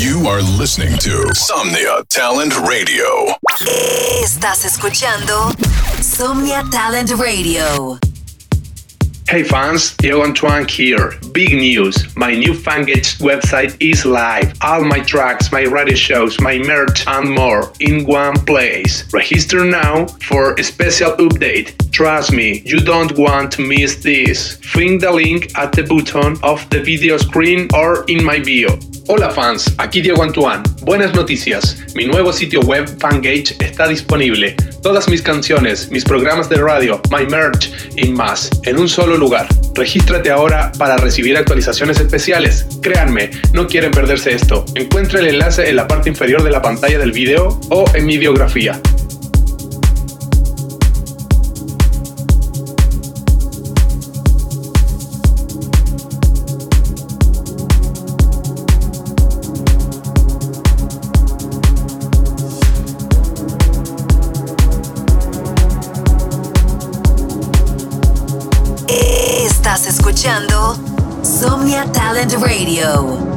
You are listening to Somnia Talent Radio. Estás escuchando Somnia Talent Radio. Hey fans, Diego Antoine here. Big news! My new Fangage website is live. All my tracks, my radio shows, my merch, and more in one place. Register now for a special update. Trust me, you don't want to miss this. Find the link at the bottom of the video screen or in my bio. Hola fans, aquí Diego Antoine. Buenas noticias. Mi nuevo sitio web Fangage está disponible. Todas mis canciones, mis programas de radio, my merch y más en un solo lugar. Regístrate ahora para recibir actualizaciones especiales. Créanme, no quieren perderse esto. Encuentra el enlace en la parte inferior de la pantalla del video o en mi biografía. Escuchando Somnia Talent Radio.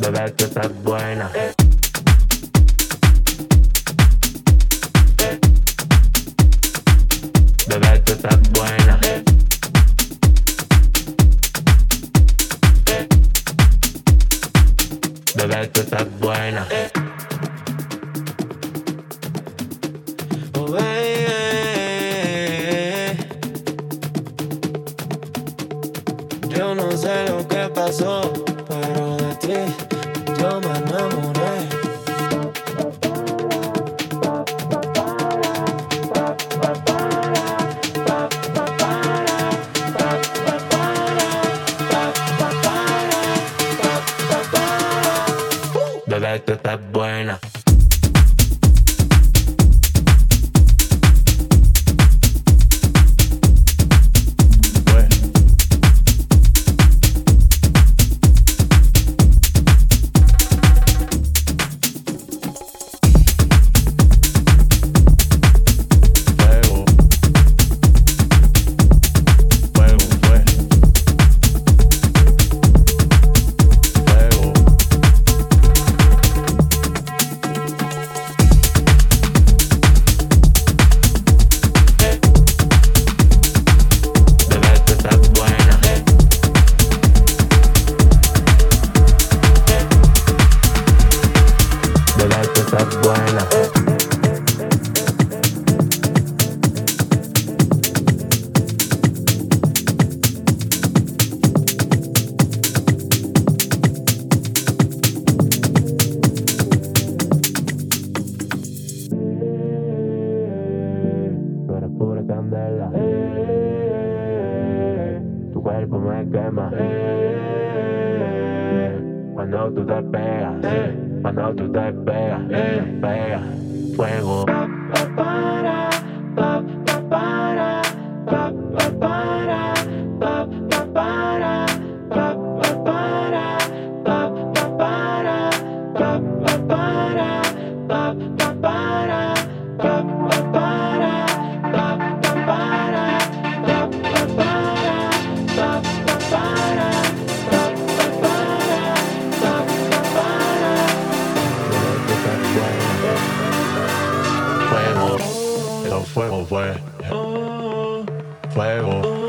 Bebé, tú estás buena. Fuego fue. Fuego, fuego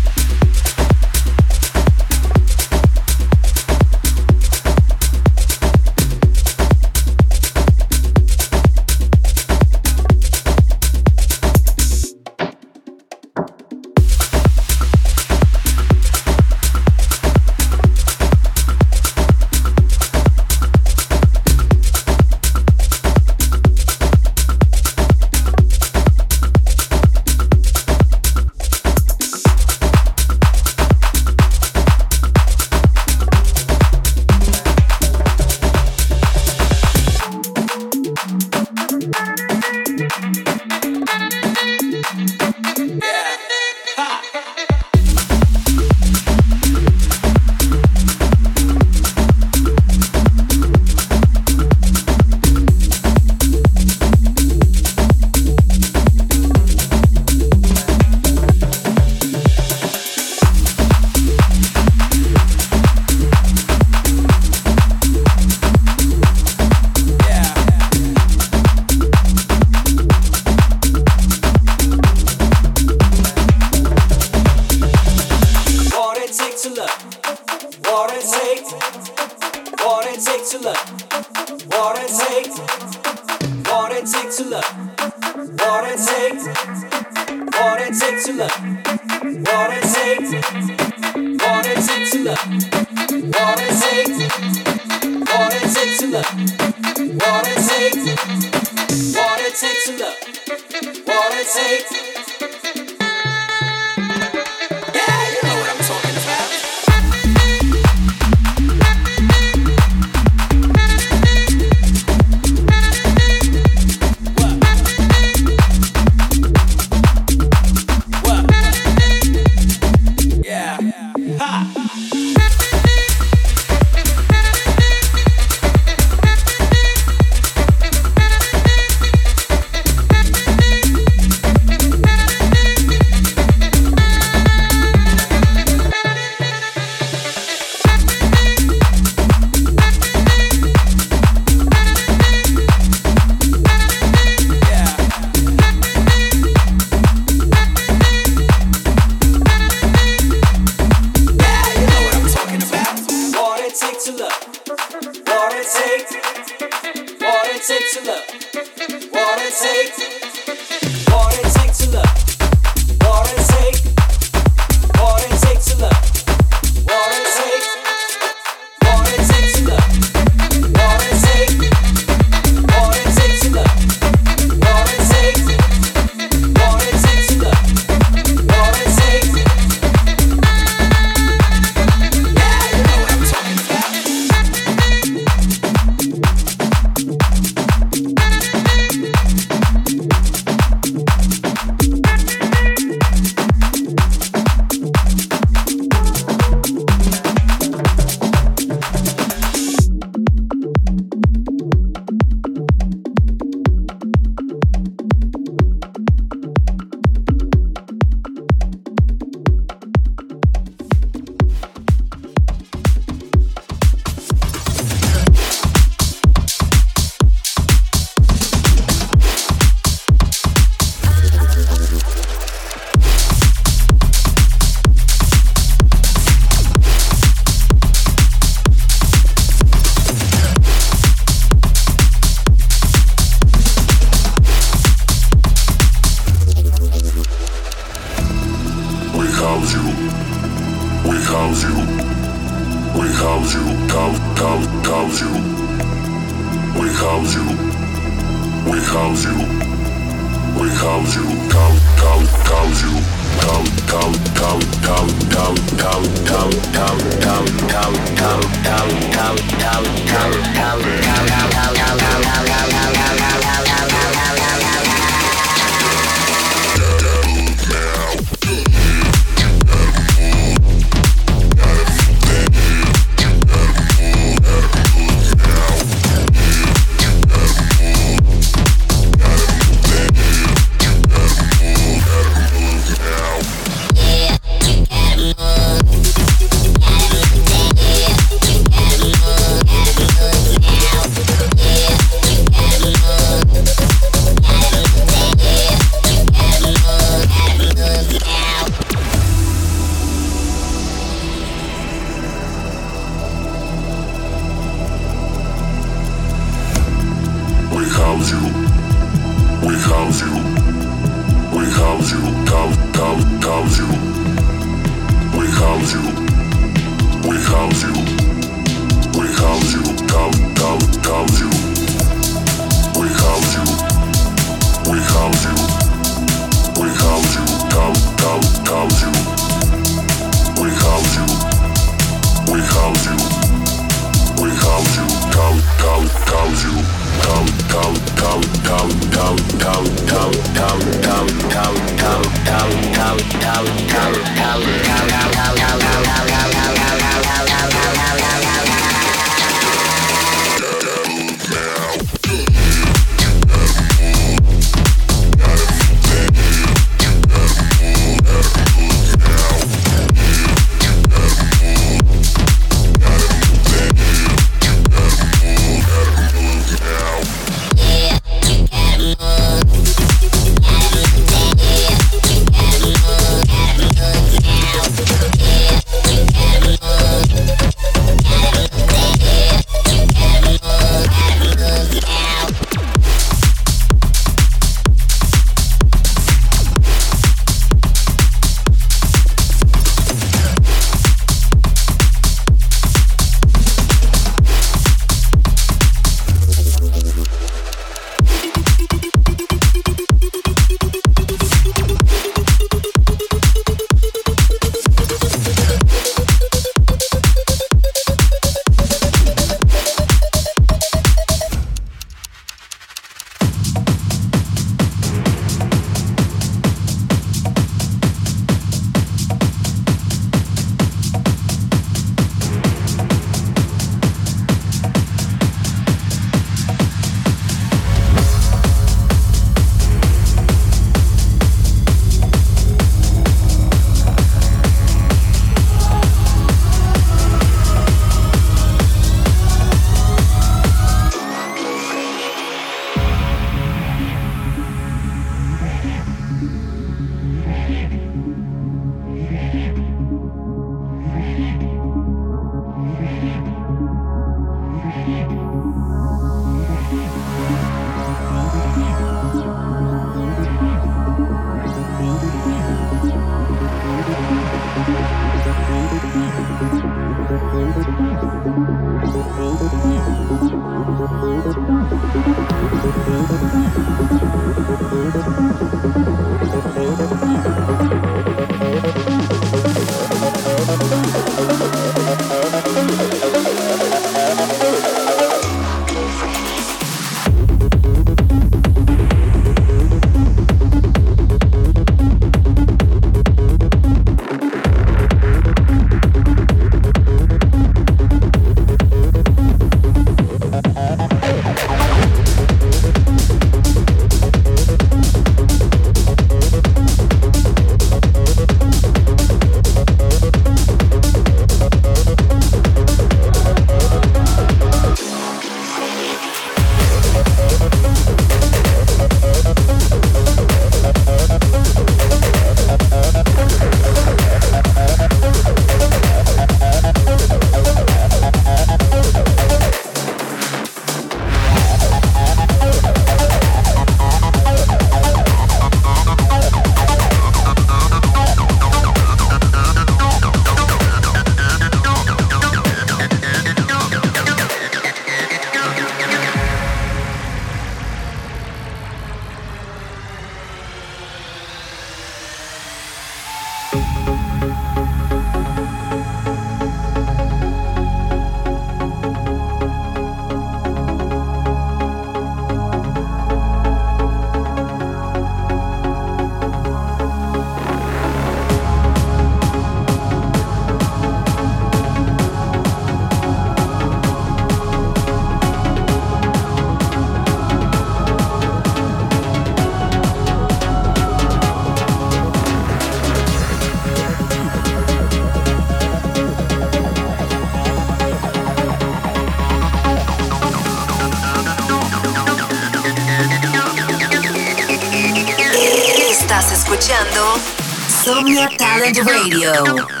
Talent Radio.